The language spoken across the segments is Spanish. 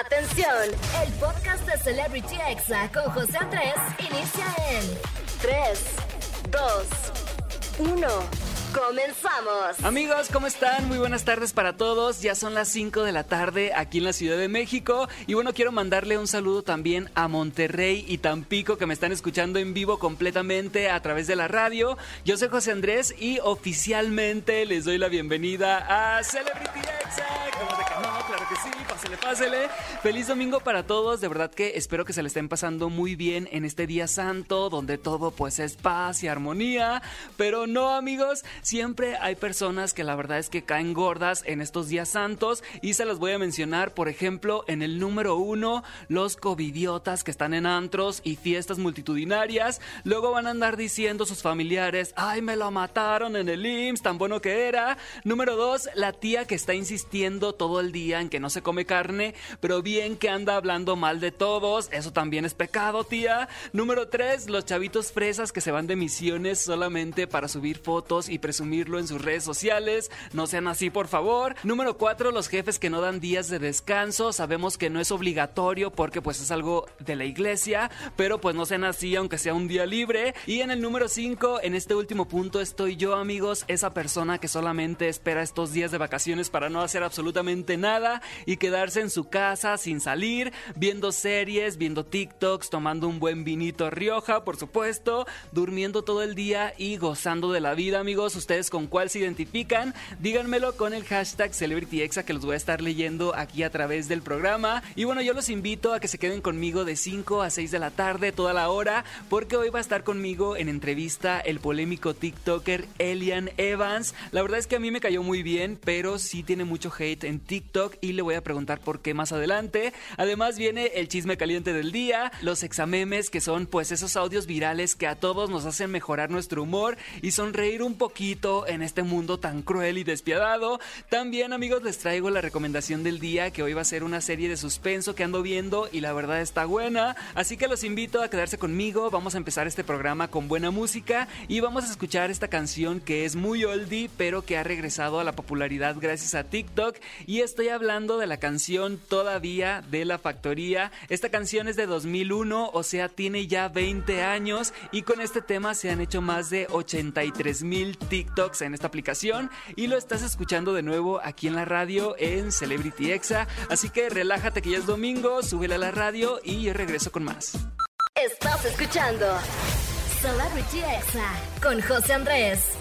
Atención, el podcast de Celebrity Exa con José Andrés inicia en 3, 2, 1. Comenzamos. Amigos, ¿cómo están? Muy buenas tardes para todos. Ya son las 5 de la tarde aquí en la Ciudad de México. Y bueno, quiero mandarle un saludo también a Monterrey y Tampico que me están escuchando en vivo completamente a través de la radio. Yo soy José Andrés y oficialmente les doy la bienvenida a Celebrity Exa. ¿Cómo no? Que sí, pásele, pásele. Feliz domingo para todos. De verdad que espero que se le estén pasando muy bien en este día santo donde todo pues es paz y armonía. Pero no, amigos. Siempre hay personas que la verdad es que caen gordas en estos días santos y se las voy a mencionar, por ejemplo, en el número uno, los covidiotas que están en antros y fiestas multitudinarias. Luego van a andar diciendo sus familiares, ay, me lo mataron en el IMSS, tan bueno que era. Número dos, la tía que está insistiendo todo el día en que no se come carne, pero bien que anda hablando mal de todos. Eso también es pecado, tía. Número tres, los chavitos fresas que se van de misiones solamente para subir fotos y presumirlo en sus redes sociales. No sean así, por favor. Número 4, los jefes que no dan días de descanso. Sabemos que no es obligatorio porque pues es algo de la iglesia, pero pues no sean así aunque sea un día libre. Y en el número 5, en este último punto estoy yo, amigos, esa persona que solamente espera estos días de vacaciones para no hacer absolutamente nada y quedarse en su casa sin salir, viendo series, viendo TikToks, tomando un buen vinito Rioja, por supuesto, durmiendo todo el día y gozando de la vida, amigos ustedes con cuál se identifican. Díganmelo con el hashtag CelebrityExa que los voy a estar leyendo aquí a través del programa. Y bueno, yo los invito a que se queden conmigo de 5 a 6 de la tarde, toda la hora, porque hoy va a estar conmigo en entrevista el polémico TikToker Elian Evans. La verdad es que a mí me cayó muy bien, pero sí tiene mucho hate en TikTok y le voy a preguntar por qué más adelante. Además viene el chisme caliente del día, los examemes que son pues esos audios virales que a todos nos hacen mejorar nuestro humor y sonreír un poquito en este mundo tan cruel y despiadado. También amigos les traigo la recomendación del día que hoy va a ser una serie de suspenso que ando viendo y la verdad está buena. Así que los invito a quedarse conmigo. Vamos a empezar este programa con buena música y vamos a escuchar esta canción que es muy oldie pero que ha regresado a la popularidad gracias a TikTok. Y estoy hablando de la canción Todavía de la Factoría. Esta canción es de 2001, o sea, tiene ya 20 años y con este tema se han hecho más de 83 mil TikToks en esta aplicación y lo estás escuchando de nuevo aquí en la radio en Celebrity Exa. Así que relájate que ya es domingo, súbele a la radio y regreso con más. Estás escuchando Celebrity Exa con José Andrés.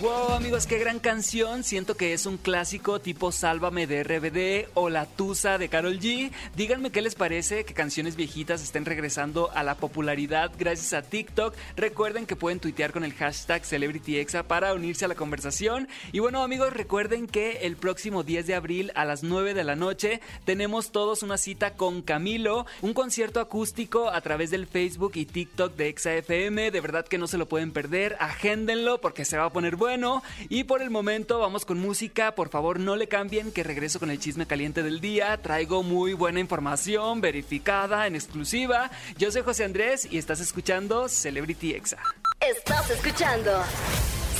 Wow, amigos, qué gran canción. Siento que es un clásico tipo Sálvame de RBD o La Tusa de Carol G. Díganme qué les parece que canciones viejitas estén regresando a la popularidad gracias a TikTok. Recuerden que pueden tuitear con el hashtag CelebrityExa para unirse a la conversación. Y bueno, amigos, recuerden que el próximo 10 de abril a las 9 de la noche tenemos todos una cita con Camilo, un concierto acústico a través del Facebook y TikTok de ExaFM. De verdad que no se lo pueden perder. Agéndenlo porque se va a poner bueno bueno. Y por el momento vamos con música. Por favor, no le cambien que regreso con el chisme caliente del día. Traigo muy buena información, verificada, en exclusiva. Yo soy José Andrés y estás escuchando Celebrity Exa. Estás escuchando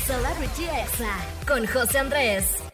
Celebrity Exa con José Andrés.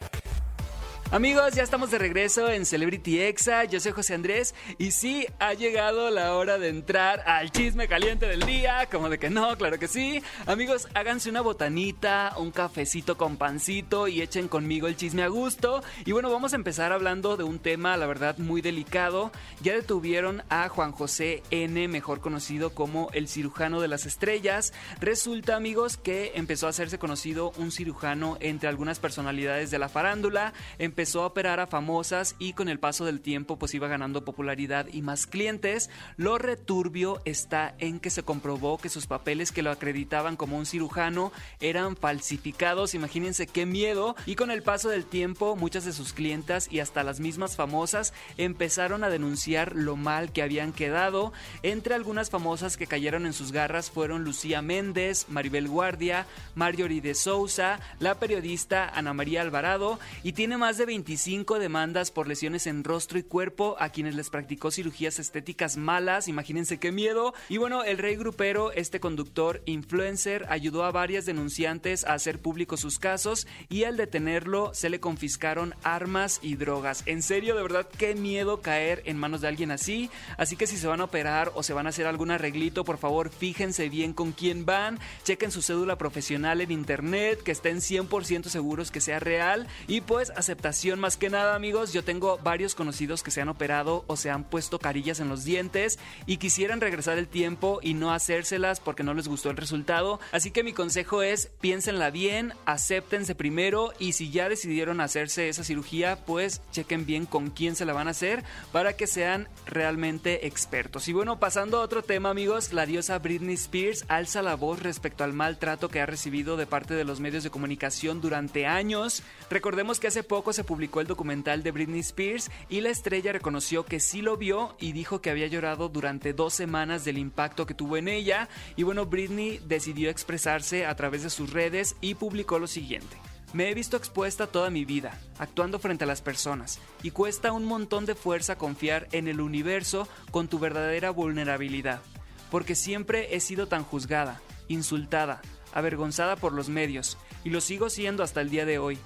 Amigos, ya estamos de regreso en Celebrity Exa. Yo soy José Andrés y sí, ha llegado la hora de entrar al chisme caliente del día. Como de que no, claro que sí. Amigos, háganse una botanita, un cafecito con pancito y echen conmigo el chisme a gusto. Y bueno, vamos a empezar hablando de un tema, la verdad, muy delicado. Ya detuvieron a Juan José N., mejor conocido como el cirujano de las estrellas. Resulta, amigos, que empezó a hacerse conocido un cirujano entre algunas personalidades de la farándula empezó a operar a famosas y con el paso del tiempo pues iba ganando popularidad y más clientes. Lo returbio está en que se comprobó que sus papeles que lo acreditaban como un cirujano eran falsificados. Imagínense qué miedo. Y con el paso del tiempo muchas de sus clientas y hasta las mismas famosas empezaron a denunciar lo mal que habían quedado. Entre algunas famosas que cayeron en sus garras fueron Lucía Méndez, Maribel Guardia, Marjorie de Sousa, la periodista Ana María Alvarado y tiene más de de 25 demandas por lesiones en rostro y cuerpo a quienes les practicó cirugías estéticas malas, imagínense qué miedo. Y bueno, el rey grupero, este conductor influencer, ayudó a varias denunciantes a hacer públicos sus casos y al detenerlo se le confiscaron armas y drogas. En serio, de verdad, qué miedo caer en manos de alguien así. Así que si se van a operar o se van a hacer algún arreglito, por favor, fíjense bien con quién van, chequen su cédula profesional en internet, que estén 100% seguros que sea real y pues aceptación más que nada, amigos. Yo tengo varios conocidos que se han operado o se han puesto carillas en los dientes y quisieran regresar el tiempo y no hacérselas porque no les gustó el resultado. Así que mi consejo es piénsenla bien, acéptense primero y si ya decidieron hacerse esa cirugía, pues chequen bien con quién se la van a hacer para que sean realmente expertos. Y bueno, pasando a otro tema, amigos, la diosa Britney Spears alza la voz respecto al maltrato que ha recibido de parte de los medios de comunicación durante años. Recordemos que hace poco se publicó el documental de Britney Spears y la estrella reconoció que sí lo vio y dijo que había llorado durante dos semanas del impacto que tuvo en ella. Y bueno, Britney decidió expresarse a través de sus redes y publicó lo siguiente. Me he visto expuesta toda mi vida, actuando frente a las personas, y cuesta un montón de fuerza confiar en el universo con tu verdadera vulnerabilidad, porque siempre he sido tan juzgada, insultada, avergonzada por los medios, y lo sigo siendo hasta el día de hoy.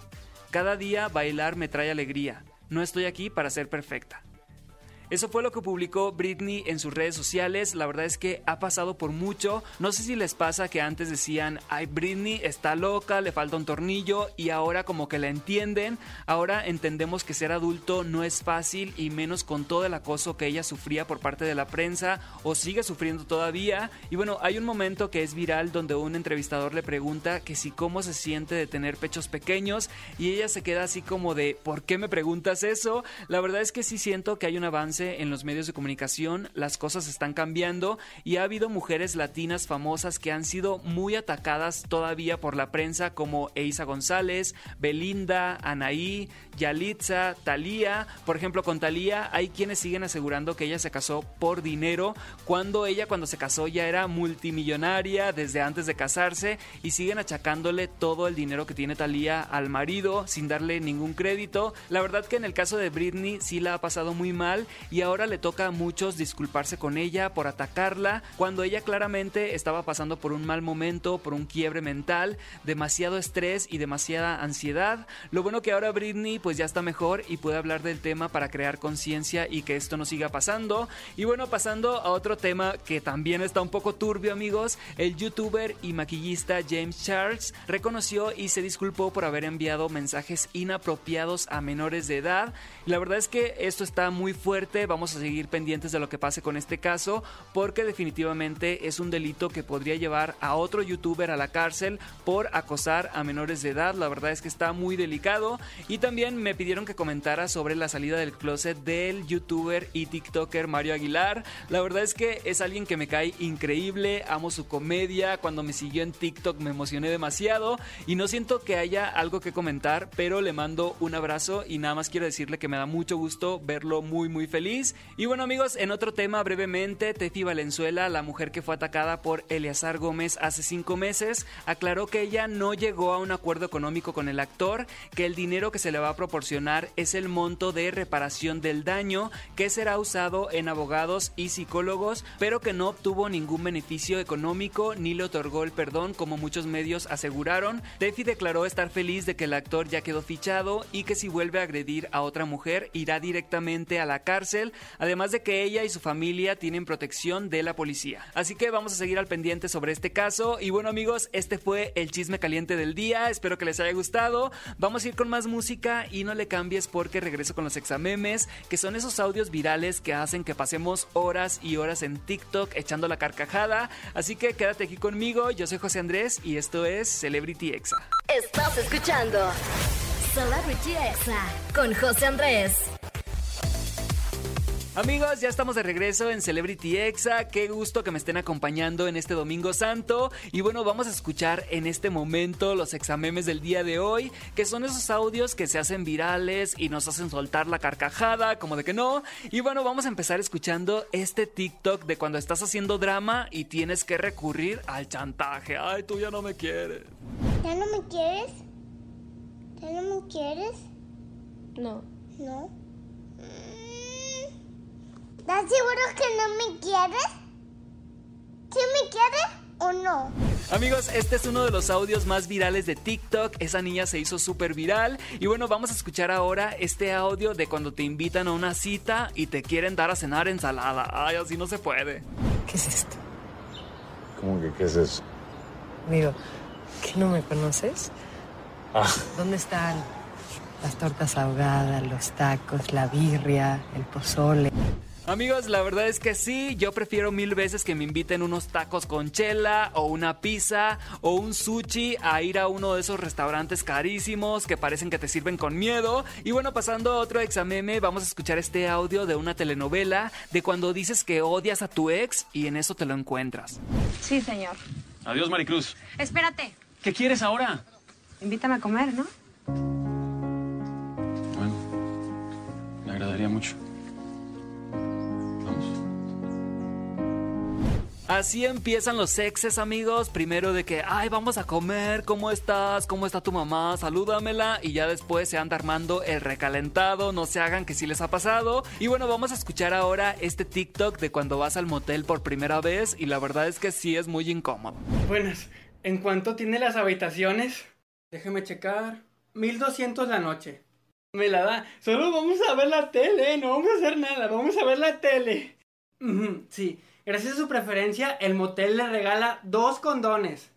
Cada día bailar me trae alegría, no estoy aquí para ser perfecta. Eso fue lo que publicó Britney en sus redes sociales. La verdad es que ha pasado por mucho. No sé si les pasa que antes decían, ay, Britney está loca, le falta un tornillo y ahora como que la entienden. Ahora entendemos que ser adulto no es fácil y menos con todo el acoso que ella sufría por parte de la prensa o sigue sufriendo todavía. Y bueno, hay un momento que es viral donde un entrevistador le pregunta que si cómo se siente de tener pechos pequeños y ella se queda así como de, ¿por qué me preguntas eso? La verdad es que sí siento que hay un avance en los medios de comunicación, las cosas están cambiando y ha habido mujeres latinas famosas que han sido muy atacadas todavía por la prensa como Eisa González, Belinda, Anaí, Yalitza, Talía. Por ejemplo, con Talía hay quienes siguen asegurando que ella se casó por dinero cuando ella cuando se casó ya era multimillonaria desde antes de casarse y siguen achacándole todo el dinero que tiene Talía al marido sin darle ningún crédito. La verdad que en el caso de Britney sí la ha pasado muy mal y ahora le toca a muchos disculparse con ella por atacarla cuando ella claramente estaba pasando por un mal momento, por un quiebre mental, demasiado estrés y demasiada ansiedad. Lo bueno que ahora Britney pues ya está mejor y puede hablar del tema para crear conciencia y que esto no siga pasando. Y bueno, pasando a otro tema que también está un poco turbio amigos, el youtuber y maquillista James Charles reconoció y se disculpó por haber enviado mensajes inapropiados a menores de edad. La verdad es que esto está muy fuerte Vamos a seguir pendientes de lo que pase con este caso porque definitivamente es un delito que podría llevar a otro youtuber a la cárcel por acosar a menores de edad. La verdad es que está muy delicado. Y también me pidieron que comentara sobre la salida del closet del youtuber y TikToker Mario Aguilar. La verdad es que es alguien que me cae increíble. Amo su comedia. Cuando me siguió en TikTok me emocioné demasiado. Y no siento que haya algo que comentar, pero le mando un abrazo y nada más quiero decirle que me da mucho gusto verlo muy muy feliz y bueno amigos, en otro tema brevemente, Tefi Valenzuela, la mujer que fue atacada por Eleazar Gómez hace cinco meses, aclaró que ella no llegó a un acuerdo económico con el actor, que el dinero que se le va a proporcionar es el monto de reparación del daño que será usado en abogados y psicólogos, pero que no obtuvo ningún beneficio económico ni le otorgó el perdón como muchos medios aseguraron. Tefi declaró estar feliz de que el actor ya quedó fichado y que si vuelve a agredir a otra mujer irá directamente a la cárcel además de que ella y su familia tienen protección de la policía. Así que vamos a seguir al pendiente sobre este caso. Y bueno amigos, este fue el chisme caliente del día. Espero que les haya gustado. Vamos a ir con más música y no le cambies porque regreso con los examemes, que son esos audios virales que hacen que pasemos horas y horas en TikTok echando la carcajada. Así que quédate aquí conmigo. Yo soy José Andrés y esto es Celebrity Exa. Estás escuchando Celebrity Exa con José Andrés. Amigos, ya estamos de regreso en Celebrity Exa. Qué gusto que me estén acompañando en este Domingo Santo. Y bueno, vamos a escuchar en este momento los examemes del día de hoy, que son esos audios que se hacen virales y nos hacen soltar la carcajada, como de que no. Y bueno, vamos a empezar escuchando este TikTok de cuando estás haciendo drama y tienes que recurrir al chantaje. Ay, tú ya no me quieres. ¿Ya no me quieres? ¿Ya no me quieres? No. ¿No? ¿Estás seguro que no me quieres? ¿Sí me quieres o no? Amigos, este es uno de los audios más virales de TikTok. Esa niña se hizo súper viral. Y bueno, vamos a escuchar ahora este audio de cuando te invitan a una cita y te quieren dar a cenar ensalada. Ay, así no se puede. ¿Qué es esto? ¿Cómo que qué es eso? Digo, ¿qué no me conoces? Ah, ¿Dónde están las tortas ahogadas, los tacos, la birria, el pozole? Amigos, la verdad es que sí, yo prefiero mil veces que me inviten unos tacos con chela o una pizza o un sushi a ir a uno de esos restaurantes carísimos que parecen que te sirven con miedo. Y bueno, pasando a otro exameme, vamos a escuchar este audio de una telenovela de cuando dices que odias a tu ex y en eso te lo encuentras. Sí, señor. Adiós, Maricruz. Espérate. ¿Qué quieres ahora? Invítame a comer, ¿no? Bueno, me agradaría mucho. Así empiezan los exes, amigos. Primero de que, ay, vamos a comer, ¿cómo estás? ¿Cómo está tu mamá? Salúdamela. Y ya después se anda armando el recalentado. No se hagan que sí les ha pasado. Y bueno, vamos a escuchar ahora este TikTok de cuando vas al motel por primera vez. Y la verdad es que sí es muy incómodo. Buenas, ¿en cuánto tiene las habitaciones? Déjeme checar. 1200 la noche. Me la da. Solo vamos a ver la tele, no vamos a hacer nada, vamos a ver la tele. Sí, gracias a su preferencia, el motel le regala dos condones.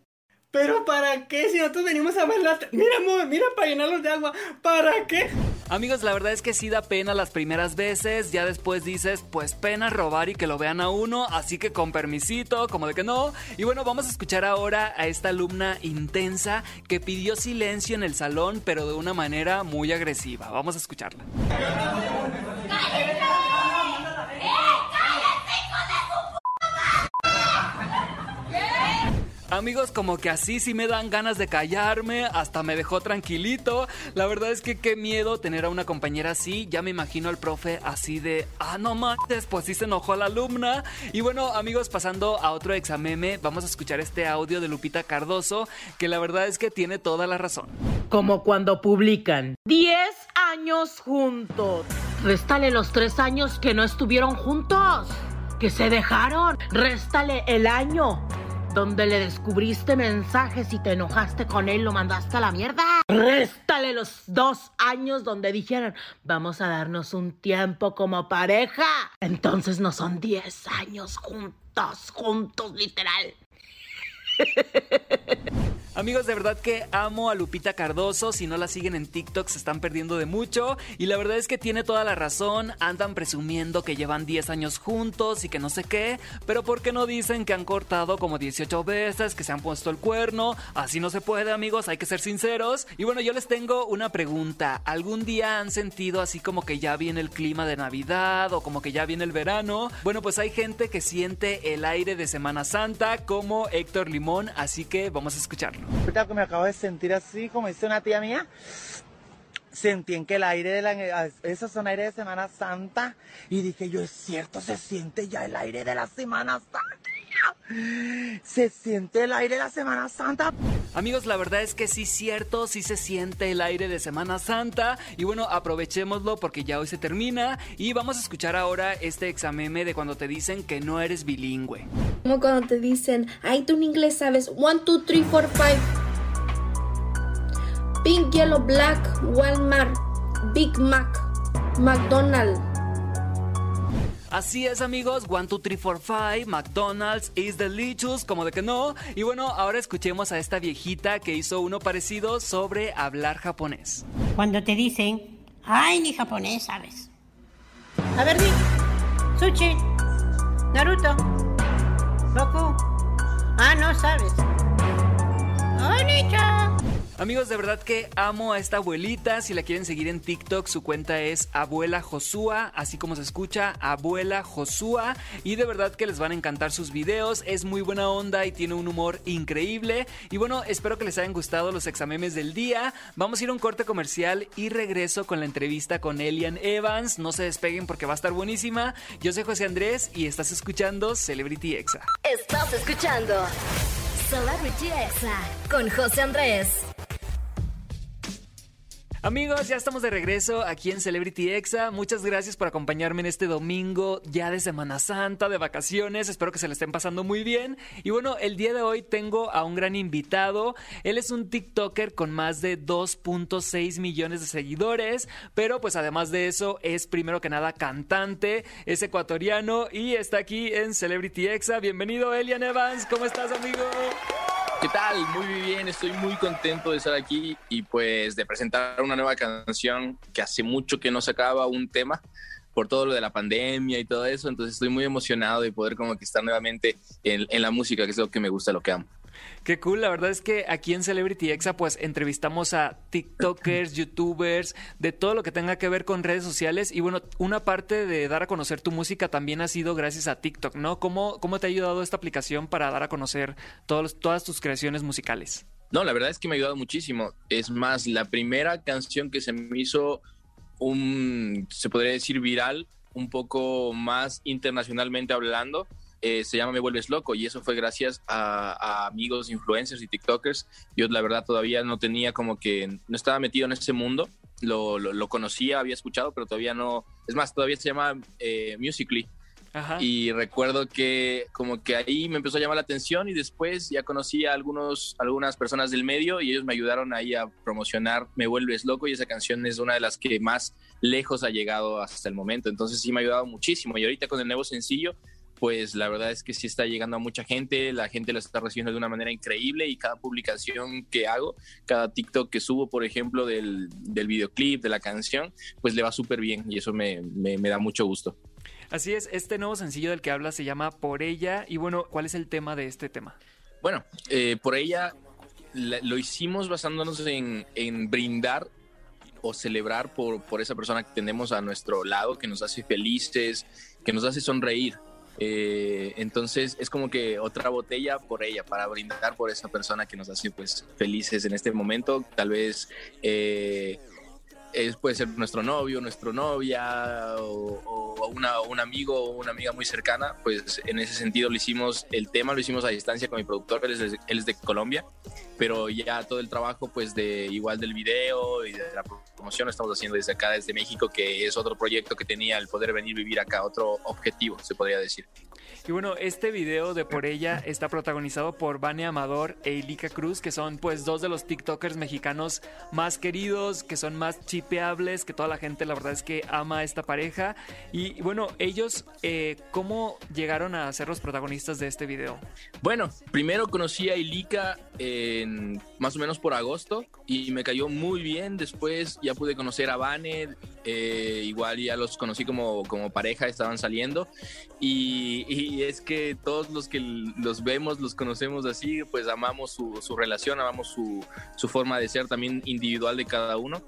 ¿Pero para qué? Si nosotros venimos a ver la tele. Mira, mira, para llenarlos de agua. ¿Para qué? Amigos, la verdad es que sí da pena las primeras veces, ya después dices, pues pena robar y que lo vean a uno, así que con permisito, como de que no. Y bueno, vamos a escuchar ahora a esta alumna intensa que pidió silencio en el salón, pero de una manera muy agresiva. Vamos a escucharla. Amigos, como que así sí me dan ganas de callarme, hasta me dejó tranquilito. La verdad es que qué miedo tener a una compañera así. Ya me imagino al profe así de, ah, no mames, pues sí se enojó la alumna. Y bueno, amigos, pasando a otro exameme, vamos a escuchar este audio de Lupita Cardoso, que la verdad es que tiene toda la razón. Como cuando publican 10 años juntos. Réstale los 3 años que no estuvieron juntos. Que se dejaron. Réstale el año donde le descubriste mensajes y te enojaste con él, lo mandaste a la mierda. Réstale los dos años donde dijeron, vamos a darnos un tiempo como pareja. Entonces no son 10 años juntos, juntos, literal. Amigos, de verdad que amo a Lupita Cardoso. Si no la siguen en TikTok, se están perdiendo de mucho. Y la verdad es que tiene toda la razón. Andan presumiendo que llevan 10 años juntos y que no sé qué. Pero ¿por qué no dicen que han cortado como 18 veces, que se han puesto el cuerno? Así no se puede, amigos. Hay que ser sinceros. Y bueno, yo les tengo una pregunta. ¿Algún día han sentido así como que ya viene el clima de Navidad o como que ya viene el verano? Bueno, pues hay gente que siente el aire de Semana Santa como Héctor Limón. Así que vamos a escucharlo. Ahorita que me acabo de sentir así, como dice una tía mía, sentí en que el aire de la... Esos son aire de Semana Santa. Y dije yo, es cierto, se siente ya el aire de la Semana Santa. Se siente el aire de la Semana Santa. Amigos, la verdad es que sí es cierto, sí se siente el aire de Semana Santa. Y bueno, aprovechémoslo porque ya hoy se termina. Y vamos a escuchar ahora este exameme de cuando te dicen que no eres bilingüe. Como cuando te dicen, ay, tú en inglés sabes 1, 2, 3, 4, 5. Pink, yellow, black, Walmart, Big Mac, McDonald's. Así es, amigos. 1, 2, 3, 4, 5. McDonald's is delicious. Como de que no. Y bueno, ahora escuchemos a esta viejita que hizo uno parecido sobre hablar japonés. Cuando te dicen, ay, ni japonés sabes. A ver, di. Sushi. Naruto. Goku. Ah, no sabes. Oni-chan. Amigos, de verdad que amo a esta abuelita. Si la quieren seguir en TikTok, su cuenta es Abuela Josúa, así como se escucha, Abuela Josúa. Y de verdad que les van a encantar sus videos. Es muy buena onda y tiene un humor increíble. Y bueno, espero que les hayan gustado los examemes del día. Vamos a ir a un corte comercial y regreso con la entrevista con Elian Evans. No se despeguen porque va a estar buenísima. Yo soy José Andrés y estás escuchando Celebrity Exa. Estás escuchando Celebrity Exa con José Andrés. Amigos, ya estamos de regreso aquí en Celebrity Exa. Muchas gracias por acompañarme en este domingo ya de Semana Santa, de vacaciones. Espero que se le estén pasando muy bien. Y bueno, el día de hoy tengo a un gran invitado. Él es un TikToker con más de 2.6 millones de seguidores, pero pues además de eso es primero que nada cantante, es ecuatoriano y está aquí en Celebrity Exa. Bienvenido Elian Evans, ¿cómo estás amigo? ¿Qué tal? Muy bien, estoy muy contento de estar aquí y pues de presentar una nueva canción que hace mucho que no sacaba un tema por todo lo de la pandemia y todo eso, entonces estoy muy emocionado de poder como que estar nuevamente en, en la música, que es lo que me gusta, lo que amo. Qué cool, la verdad es que aquí en Celebrity Exa pues entrevistamos a TikTokers, YouTubers, de todo lo que tenga que ver con redes sociales y bueno, una parte de dar a conocer tu música también ha sido gracias a TikTok, ¿no? ¿Cómo, cómo te ha ayudado esta aplicación para dar a conocer todos, todas tus creaciones musicales? No, la verdad es que me ha ayudado muchísimo. Es más, la primera canción que se me hizo un, se podría decir, viral, un poco más internacionalmente hablando, eh, se llama Me Vuelves Loco y eso fue gracias a, a, amigos, influencers y TikTokers. Yo la verdad todavía no tenía como que, no estaba metido en ese mundo, lo, lo, lo conocía, había escuchado, pero todavía no, es más, todavía se llama eh, Musically. Ajá. Y recuerdo que como que ahí me empezó a llamar la atención y después ya conocí a algunos, algunas personas del medio y ellos me ayudaron ahí a promocionar Me Vuelves Loco y esa canción es una de las que más lejos ha llegado hasta el momento. Entonces sí me ha ayudado muchísimo y ahorita con el nuevo sencillo pues la verdad es que sí está llegando a mucha gente, la gente lo está recibiendo de una manera increíble y cada publicación que hago, cada TikTok que subo, por ejemplo, del, del videoclip, de la canción, pues le va súper bien y eso me, me, me da mucho gusto. Así es, este nuevo sencillo del que habla se llama Por ella y bueno, ¿cuál es el tema de este tema? Bueno, eh, por ella la, lo hicimos basándonos en, en brindar o celebrar por, por esa persona que tenemos a nuestro lado, que nos hace felices, que nos hace sonreír. Eh, entonces es como que otra botella por ella, para brindar por esa persona que nos hace pues felices en este momento. Tal vez eh, es, puede ser nuestro novio, nuestra novia o, o un amigo o una amiga muy cercana. Pues en ese sentido lo hicimos, el tema lo hicimos a distancia con mi productor, él es, de, Colombia, pero ya todo el trabajo pues de igual del video y de la promoción estamos haciendo desde acá, desde México, que es otro proyecto que tenía el poder venir vivir acá, otro objetivo, se podría decir. Y bueno, este video de Por Ella está protagonizado por Vane Amador e Ilika Cruz, que son pues dos de los TikTokers mexicanos más queridos, que son más chipeables, que toda la gente la verdad es que ama esta pareja. Y bueno, ellos, eh, ¿cómo llegaron a ser los protagonistas de este video? Bueno, primero conocí a Ilika en más o menos por agosto y me cayó muy bien. Después ya pude conocer a Vane, eh, igual ya los conocí como, como pareja, estaban saliendo. Y, es que todos los que los vemos, los conocemos así, pues amamos su, su relación, amamos su, su forma de ser también individual de cada uno.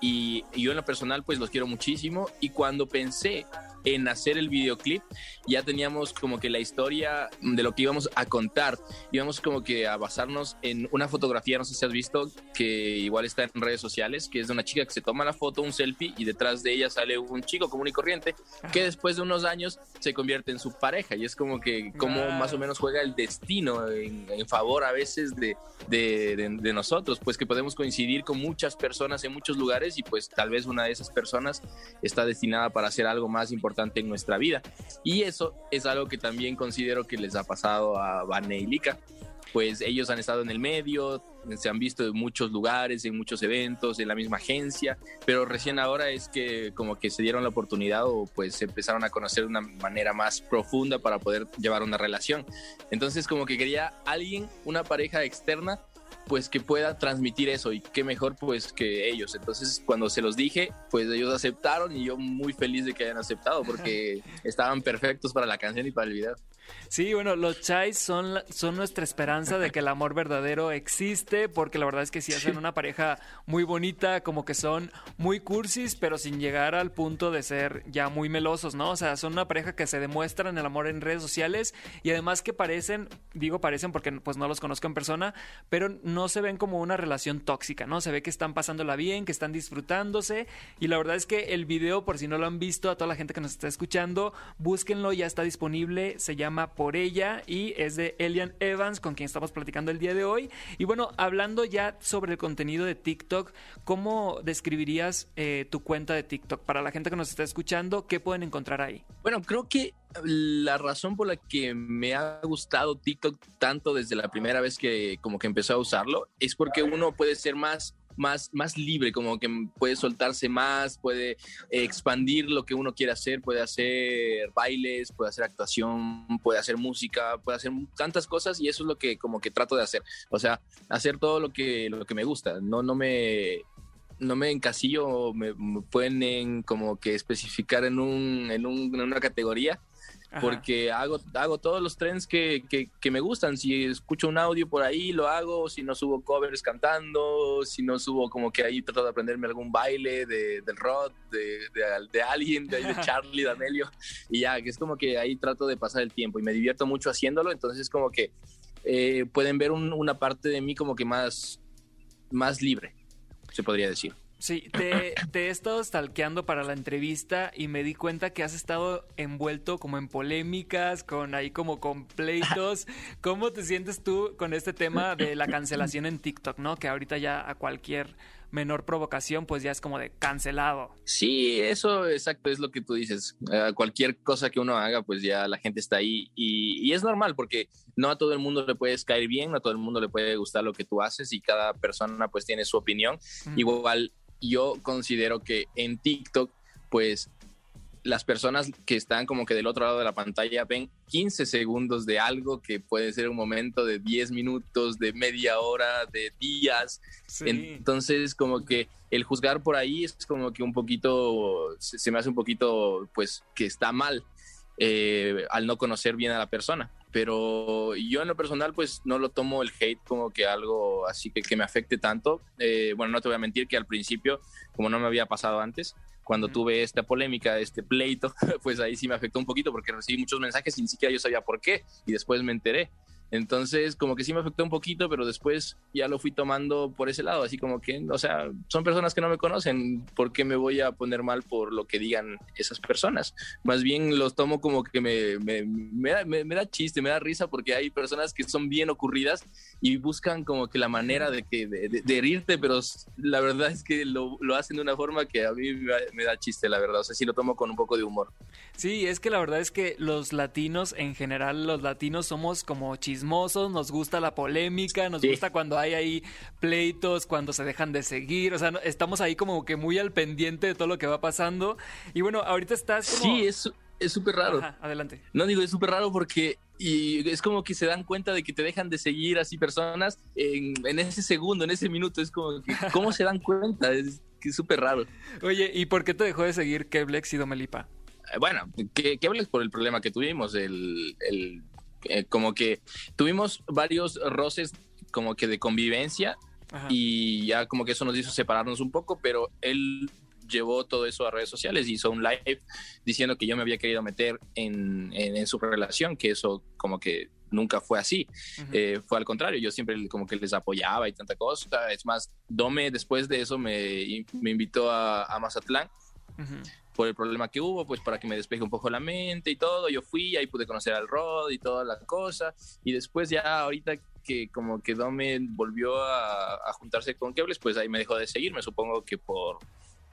Y, y, yo en lo personal pues los quiero muchísimo y cuando pensé en hacer el videoclip ya teníamos como que la historia de lo que íbamos a contar. Íbamos como que a basarnos en una fotografía no sé si has visto que igual está en redes sociales que es de una chica que se toma la foto un selfie y detrás de ella sale un chico común y corriente que después de unos años se convierte en su pareja. Y es como que como wow. más o menos juega el destino en, en favor a veces de, de, de, de nosotros pues que podemos coincidir con muchas personas en muchos lugares y pues tal vez una de esas personas está destinada para hacer algo más importante en nuestra vida. Y eso es algo que también considero que les ha pasado a Vane y Lika. Pues ellos han estado en el medio, se han visto en muchos lugares, en muchos eventos, en la misma agencia, pero recién ahora es que como que se dieron la oportunidad o pues se empezaron a conocer de una manera más profunda para poder llevar una relación. Entonces como que quería alguien, una pareja externa, pues que pueda transmitir eso y qué mejor pues que ellos. Entonces cuando se los dije, pues ellos aceptaron y yo muy feliz de que hayan aceptado porque estaban perfectos para la canción y para el video. Sí, bueno, los Chais son, son nuestra esperanza de que el amor verdadero existe, porque la verdad es que sí hacen una pareja muy bonita, como que son muy cursis, pero sin llegar al punto de ser ya muy melosos, ¿no? O sea, son una pareja que se demuestran el amor en redes sociales y además que parecen, digo parecen porque pues no los conozco en persona, pero no se ven como una relación tóxica, ¿no? Se ve que están pasándola bien, que están disfrutándose y la verdad es que el video, por si no lo han visto, a toda la gente que nos está escuchando, búsquenlo, ya está disponible, se llama Por ella y es de Elian Evans con quien estamos platicando el día de hoy. Y bueno, hablando ya sobre el contenido de TikTok, ¿cómo describirías eh, tu cuenta de TikTok? Para la gente que nos está escuchando, ¿qué pueden encontrar ahí? Bueno, creo que la razón por la que me ha gustado TikTok tanto desde la primera vez que como que empezó a usarlo es porque uno puede ser más más, más libre, como que puede soltarse más, puede expandir lo que uno quiere hacer, puede hacer bailes, puede hacer actuación, puede hacer música, puede hacer tantas cosas y eso es lo que como que trato de hacer. O sea, hacer todo lo que, lo que me gusta. No, no me no me encasillo, me, me pueden como que especificar en, un, en, un, en una categoría porque hago, hago todos los trends que, que, me gustan. Si escucho un audio por ahí, lo hago. Si no subo covers cantando, si no subo como que ahí trato de aprenderme algún baile de, del Rod, de, de, alguien, de, de Charlie, de Amelio. Y ya, que es como que ahí trato de pasar el tiempo y me divierto mucho haciéndolo. Entonces, como que eh, pueden ver una parte de mí como que más, más libre, se podría decir. Sí, te, he estado stalkeando para la entrevista y me di cuenta que has estado envuelto como en polémicas, con ahí como con pleitos. ¿Cómo te sientes tú con este tema de la cancelación en TikTok, no? Que ahorita ya a cualquier menor provocación, pues ya es como de cancelado. Sí, eso exacto es lo que tú dices. cualquier cosa que uno haga, pues ya la gente está ahí y, es normal porque no a todo el mundo le puedes caer bien, no a todo el mundo le puede gustar lo que tú haces y cada persona pues tiene su opinión. Igual yo considero que en TikTok, pues las personas que están como que del otro lado de la pantalla ven 15 segundos de algo que puede ser un momento de 10 minutos, de media hora, de días. Entonces, como que el juzgar por ahí es como que un poquito, se, me hace un poquito, pues, que está mal eh, al no conocer bien a la persona pero yo en lo personal pues no lo tomo el hate como que algo así que, que me afecte tanto. Eh, bueno, no te voy a mentir que al principio, como no me había pasado antes, cuando tuve esta polémica, este pleito, pues ahí sí me afectó un poquito porque recibí muchos mensajes y ni siquiera yo sabía por qué y después me enteré. Entonces, como que sí me afectó un poquito, pero después ya lo fui tomando por ese lado, así como que, o sea, son personas que no me conocen, ¿por qué me voy a poner mal por lo que digan esas personas? Más bien los tomo como que me, me, me, da, chiste, me da risa, porque hay personas que son bien ocurridas y buscan como que la manera de, que, de, herirte, pero la verdad es que lo, lo, hacen de una forma que a mí me da chiste, la verdad, o sea, sí lo tomo con un poco de humor. Sí, es que la verdad es que los latinos, en general, los latinos somos como chistes nos gusta la polémica, nos gusta cuando hay ahí pleitos, cuando se dejan de seguir, o sea, estamos ahí como que muy al pendiente de todo lo que va pasando. Y bueno, ahorita estás como... Sí, es es súper raro. adelante. No digo, es súper raro porque y es como que se dan cuenta de que te dejan de seguir así personas en, en ese segundo, en ese minuto. Es como que, ¿cómo se dan cuenta? Es súper raro. Oye, ¿y por qué te dejó de seguir Keblex y Domelipa? Eh, bueno, Keblex por el problema que tuvimos, el, el eh, como que tuvimos varios roces como que de convivencia y ya como que eso nos hizo separarnos un poco, pero él llevó todo eso a redes sociales, hizo un live diciendo que yo me había querido meter en, en, su relación, que eso como que nunca fue así, eh, fue al contrario, yo siempre como que les apoyaba y tanta cosa, es más, Dome después de eso me, me invitó a, a Mazatlán por el problema que hubo, pues para que me despeje un poco la mente y todo. Yo fui, ahí pude conocer al Rod y toda la cosa. Y después ya ahorita que como que Dome volvió a, juntarse con Kebles, pues ahí me dejó de seguir. Me supongo que por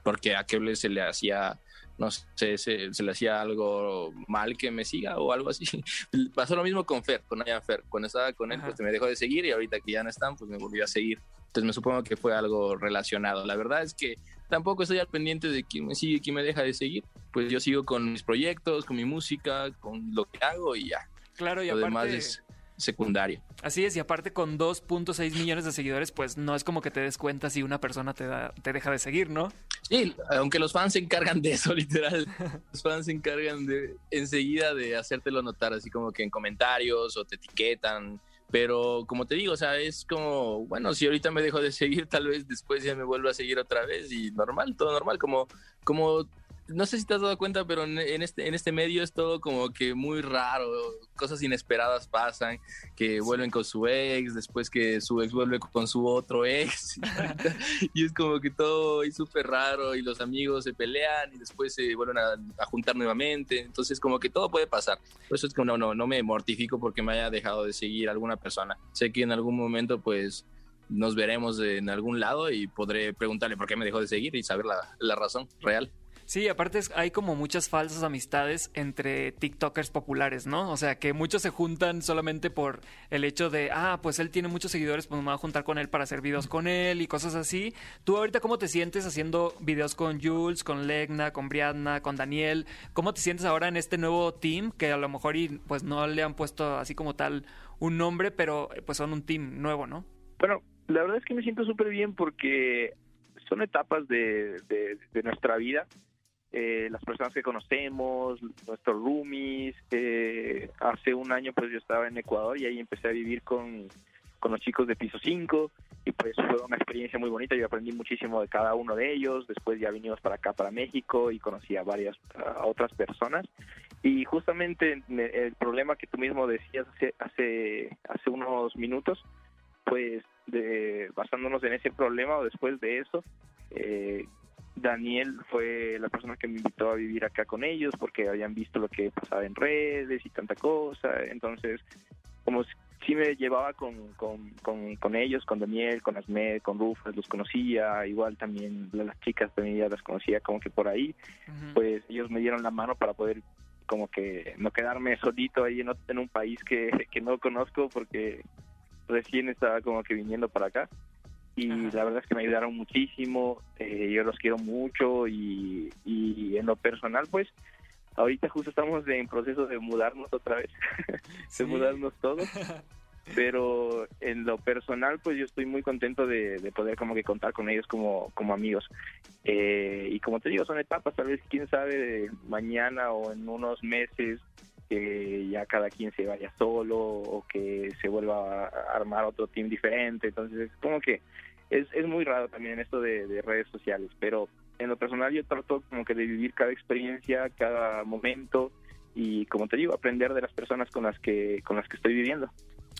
porque a Kebles se le hacía, no sé, se, le hacía algo mal que me siga o algo así. Pasó lo mismo con Fer, con Aya Fer. Cuando estaba con él, pues me dejó de seguir y ahorita que ya no están, pues me volvió a seguir. Entonces me supongo que fue algo relacionado. La verdad es que tampoco estoy al pendiente de quién me sigue, quién me deja de seguir. Pues yo sigo con mis proyectos, con mi música, con lo que hago y ya. Claro, y lo aparte... demás es secundario. Así es, y aparte con 2.6 millones de seguidores, pues no es como que te des cuenta si una persona te, da, te deja de seguir, ¿no? Sí, aunque los fans se encargan de eso, literal. los fans se encargan de enseguida de hacértelo notar, así como que en comentarios o te etiquetan pero como te digo, o sea, es como, bueno, si ahorita me dejo de seguir, tal vez después ya me vuelvo a seguir otra vez y normal, todo normal, como, como no sé si te has dado cuenta, pero en, este, en este medio es todo como que muy raro, cosas inesperadas pasan, que vuelven con su ex, después que su ex vuelve con su otro ex, y es como que todo es súper raro, y los amigos se pelean y después se vuelven a, a juntar nuevamente, entonces como que todo puede pasar. Por eso es que no, no, no me mortifico porque me haya dejado de seguir alguna persona. Sé que en algún momento pues nos veremos en algún lado y podré preguntarle por qué me dejó de seguir y saber la, la razón real. Sí, aparte hay como muchas falsas amistades entre TikTokers populares, ¿no? O sea, que muchos se juntan solamente por el hecho de, ah, pues él tiene muchos seguidores, pues me voy a juntar con él para hacer videos con él y cosas así. ¿Tú ahorita cómo te sientes haciendo videos con Jules, con Legna, con Brianna, con Daniel? ¿Cómo te sientes ahora en este nuevo team que a lo mejor y, pues no le han puesto así como tal un nombre, pero pues son un team nuevo, ¿no? Bueno, la verdad es que me siento súper bien porque son etapas de nuestra vida. Eh, las personas que conocemos, nuestros roomies. eh, hace un año pues yo estaba en Ecuador y ahí empecé a vivir con, con los chicos de piso 5 y pues fue una experiencia muy bonita. Yo aprendí muchísimo de cada uno de ellos. Después ya vinimos para acá, para México y conocí a varias a otras personas. Y justamente me- el problema que tú mismo decías hace, hace, hace unos minutos, pues de, basándonos en ese problema o después de eso, eh, Daniel fue la persona que me invitó a vivir acá con ellos porque habían visto lo que pasaba en redes y tanta cosa. Entonces, como si sí me llevaba con, con, con, con ellos, con Daniel, con Asmed, con Rufus, los conocía, igual también las chicas también ya las conocía como que por ahí, pues ellos me dieron la mano para poder como que no quedarme solito ahí en, en un país que, que no conozco porque recién estaba como que viniendo para acá y la verdad es que me ayudaron muchísimo, eh, yo los quiero mucho y, y en lo personal pues ahorita justo estamos en proceso de mudarnos otra vez, de mudarnos todos, pero en lo personal pues yo estoy muy contento de, de poder como que contar con ellos como, como amigos. Eh, y como te digo, son etapas, tal vez quién sabe mañana o en unos meses que ya cada quien se vaya solo o que se vuelva a armar otro team diferente. Entonces es como que es, es muy raro también esto de, de redes sociales, pero en lo personal yo trato como que de vivir cada experiencia, cada momento y como te digo, aprender de las personas con las que con las que estoy viviendo.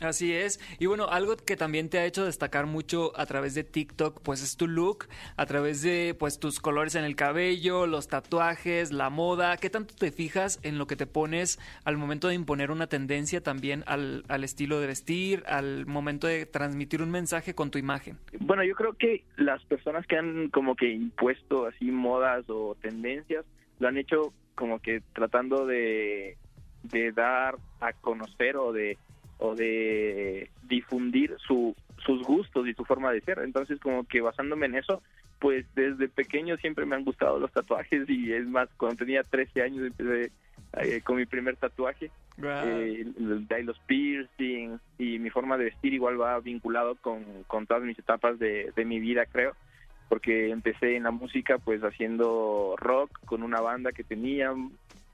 Así es. Y bueno, algo que también te ha hecho destacar mucho a través de TikTok, pues es tu look, a través de pues tus colores en el cabello, los tatuajes, la moda. ¿Qué tanto te fijas en lo que te pones al momento de imponer una tendencia también al, al estilo de vestir, al momento de transmitir un mensaje con tu imagen? Bueno, yo creo que las personas que han como que impuesto así modas o tendencias lo han hecho como que tratando de, de dar a conocer o de o de difundir su, sus gustos y su forma de ser. Entonces, como que basándome en eso, pues desde pequeño siempre me han gustado los tatuajes y es más, cuando tenía 13 años empecé eh, con mi primer tatuaje. Eh, el- de ahí los piercings y mi forma de vestir igual va vinculado con, con todas mis etapas de, de mi vida, creo. Porque empecé en la música pues haciendo rock con una banda que tenía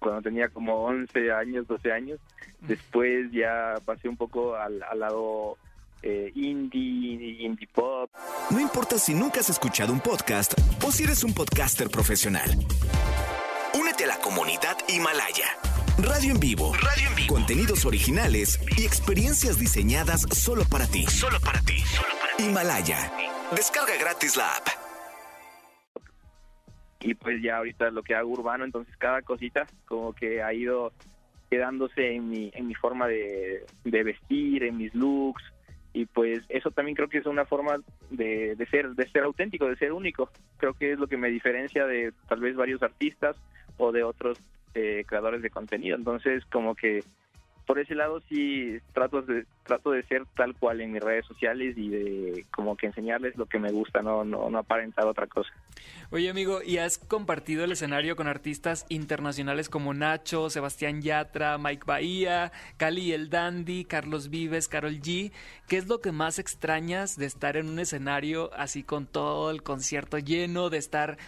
cuando tenía como 11 años, 12 años. Después ya pasé un poco al, al lado eh, indie, indie pop. No importa si nunca has escuchado un podcast o si eres un podcaster profesional. Únete a la comunidad Himalaya. Radio en vivo. Radio en vivo. Contenidos originales y experiencias diseñadas solo para ti. Solo para ti. Himalaya. Descarga gratis la app. Y pues ya ahorita lo que hago urbano, entonces cada cosita como que ha ido quedándose en mi, en mi forma de, vestir, en mis looks, y pues eso también creo que es una forma de, de ser de ser auténtico, de ser único. Creo que es lo que me diferencia de tal vez varios artistas o de otros eh, creadores de contenido. Entonces como que por ese lado sí trato de trato de ser tal cual en mis redes sociales y de como que enseñarles lo que me gusta, no no, no aparentar otra cosa. Oye amigo, ¿y has compartido el escenario con artistas internacionales como Nacho, Sebastián Yatra, Mike Bahía, Cali el Dandy, Carlos Vives, Carol G? ¿Qué es lo que más extrañas de estar en un escenario así con todo el concierto lleno, de estar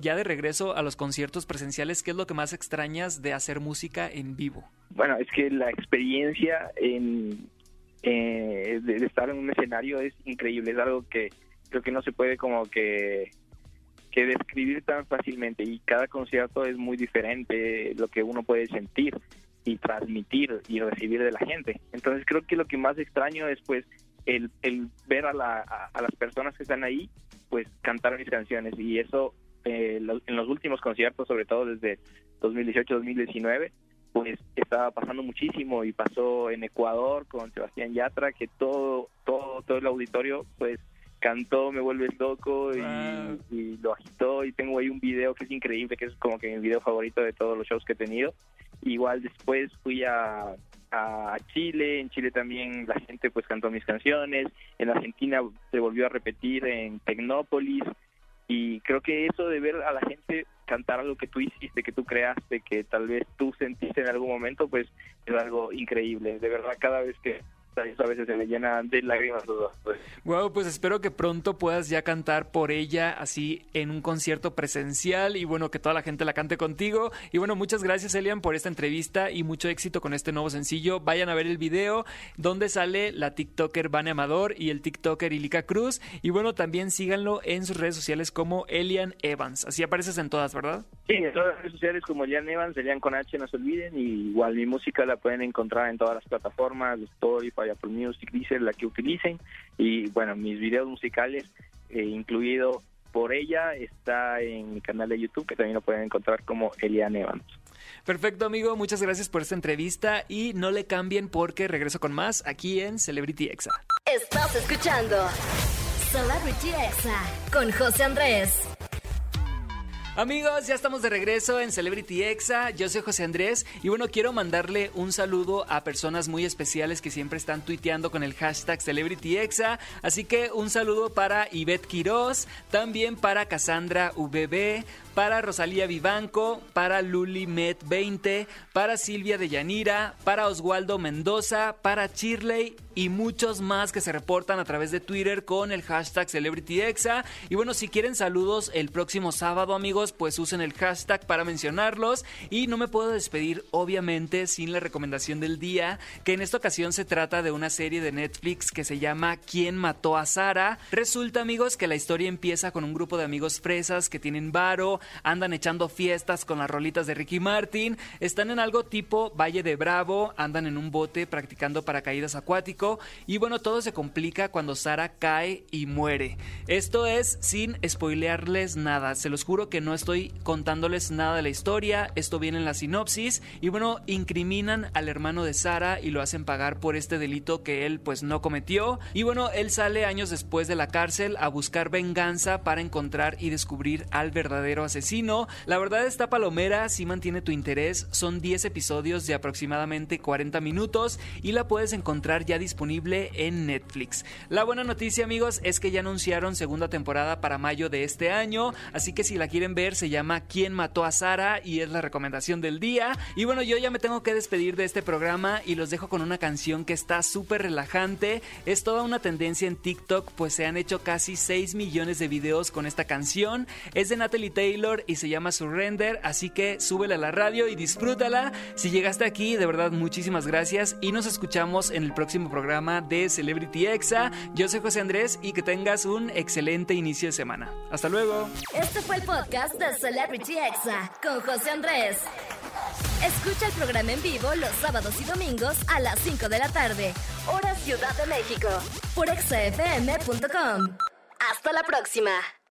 ya de regreso a los conciertos presenciales? ¿Qué es lo que más extrañas de hacer música en vivo? Bueno, es que la experiencia en, eh, de, estar en un escenario es increíble, es algo que creo que no se puede como que que describir tan fácilmente y cada concierto es muy diferente lo que uno puede sentir y transmitir y recibir de la gente. Entonces creo que lo que más extraño es pues el, el ver a, la, a, a las personas que están ahí pues cantar mis canciones y eso eh, lo- en los últimos conciertos, sobre todo desde 2018-2019, pues estaba pasando muchísimo y pasó en Ecuador con Sebastián Yatra que todo todo todo el auditorio pues cantó Me vuelves loco y, y lo agitó. Y tengo ahí un video que es increíble que es como que mi video favorito de todos los shows que he tenido. Igual después fui a a Chile, en Chile también la gente pues cantó mis canciones, en Argentina se volvió a repetir en Tecnópolis. Y creo que eso de ver a la gente cantar algo que tú hiciste, que tú creaste, que tal vez tú sentiste en algún momento, pues es algo increíble. De verdad, cada vez que a veces se me llena de lágrimas pues. Wow, pues espero que pronto puedas ya cantar por ella así en un concierto presencial y bueno, que toda la gente la cante contigo. Y bueno, muchas gracias Elian por esta entrevista y mucho éxito con este nuevo sencillo. Vayan a ver el video donde sale la TikToker Vane Amador y el TikToker Ilika Cruz. Y bueno, también síganlo en sus redes sociales como Elian Evans. Así apareces en todas, ¿verdad? Sí, en todas las redes sociales como Elian Evans, Elian con H, no se olviden. Y igual mi música la pueden encontrar en todas las plataformas, Spotify, Apple Music, Deezer, la que utilicen. Y bueno, mis videos musicales, eh, incluido por ella, está en mi canal de YouTube, que también lo pueden encontrar como Elian Evans. Perfecto, amigo. Muchas gracias por esta entrevista y no le cambien porque regreso con más aquí en Celebrity Exa. Estás escuchando Celebrity Exa con José Andrés. Amigos, ya estamos de regreso en Celebrity Exa. Yo soy José Andrés y bueno, quiero mandarle un saludo a personas muy especiales que siempre están tuiteando con el hashtag Celebrity Exa. Así que un saludo para Ivette Quiroz, también para Cassandra VB, para Rosalía Vivanco, para Luli Met 20, para Silvia de Yanira, para Oswaldo Mendoza, para Chirley y muchos más que se reportan a través de Twitter con el hashtag CelebrityExa. Y bueno, si quieren saludos el próximo sábado, amigos, pues usen el hashtag para mencionarlos. Y no me puedo despedir, obviamente, sin la recomendación del día, que en esta ocasión se trata de una serie de Netflix que se llama ¿Quién mató a Sara? Resulta, amigos, que la historia empieza con un grupo de amigos fresas que tienen varo, andan echando fiestas con las rolitas de Ricky Martin, están en algo tipo Valle de Bravo, andan en un bote practicando paracaídas y bueno, todo se complica cuando Sara cae y muere. Esto es sin spoilearles nada, se los juro que no estoy contándoles nada de la historia, esto viene en la sinopsis y bueno, incriminan al hermano de Sara y lo hacen pagar por este delito que él pues no cometió y bueno, él sale años después de la cárcel a buscar venganza para encontrar y descubrir al verdadero asesino. La verdad esta palomera sí mantiene tu interés, son 10 episodios de aproximadamente 40 minutos y la puedes encontrar ya disponible en Netflix. La buena noticia amigos es que ya anunciaron segunda temporada para mayo de este año, así que si la quieren ver se llama ¿Quién mató a Sara? y es la recomendación del día. Y bueno, yo ya me tengo que despedir de este programa y los dejo con una canción que está súper relajante. Es toda una tendencia en TikTok, pues se han hecho casi 6 millones de videos con esta canción. Es de Natalie Taylor y se llama Surrender, así que súbela a la radio y disfrútala. Si llegaste aquí, de verdad muchísimas gracias y nos escuchamos en el próximo programa de Celebrity Exa. Yo soy José Andrés y que tengas un excelente inicio de semana. Hasta luego. Este fue el podcast de Celebrity Exa con José Andrés. Escucha el programa en vivo los sábados y domingos a las 5 de la tarde, hora Ciudad de México, por exafm.com. Hasta la próxima.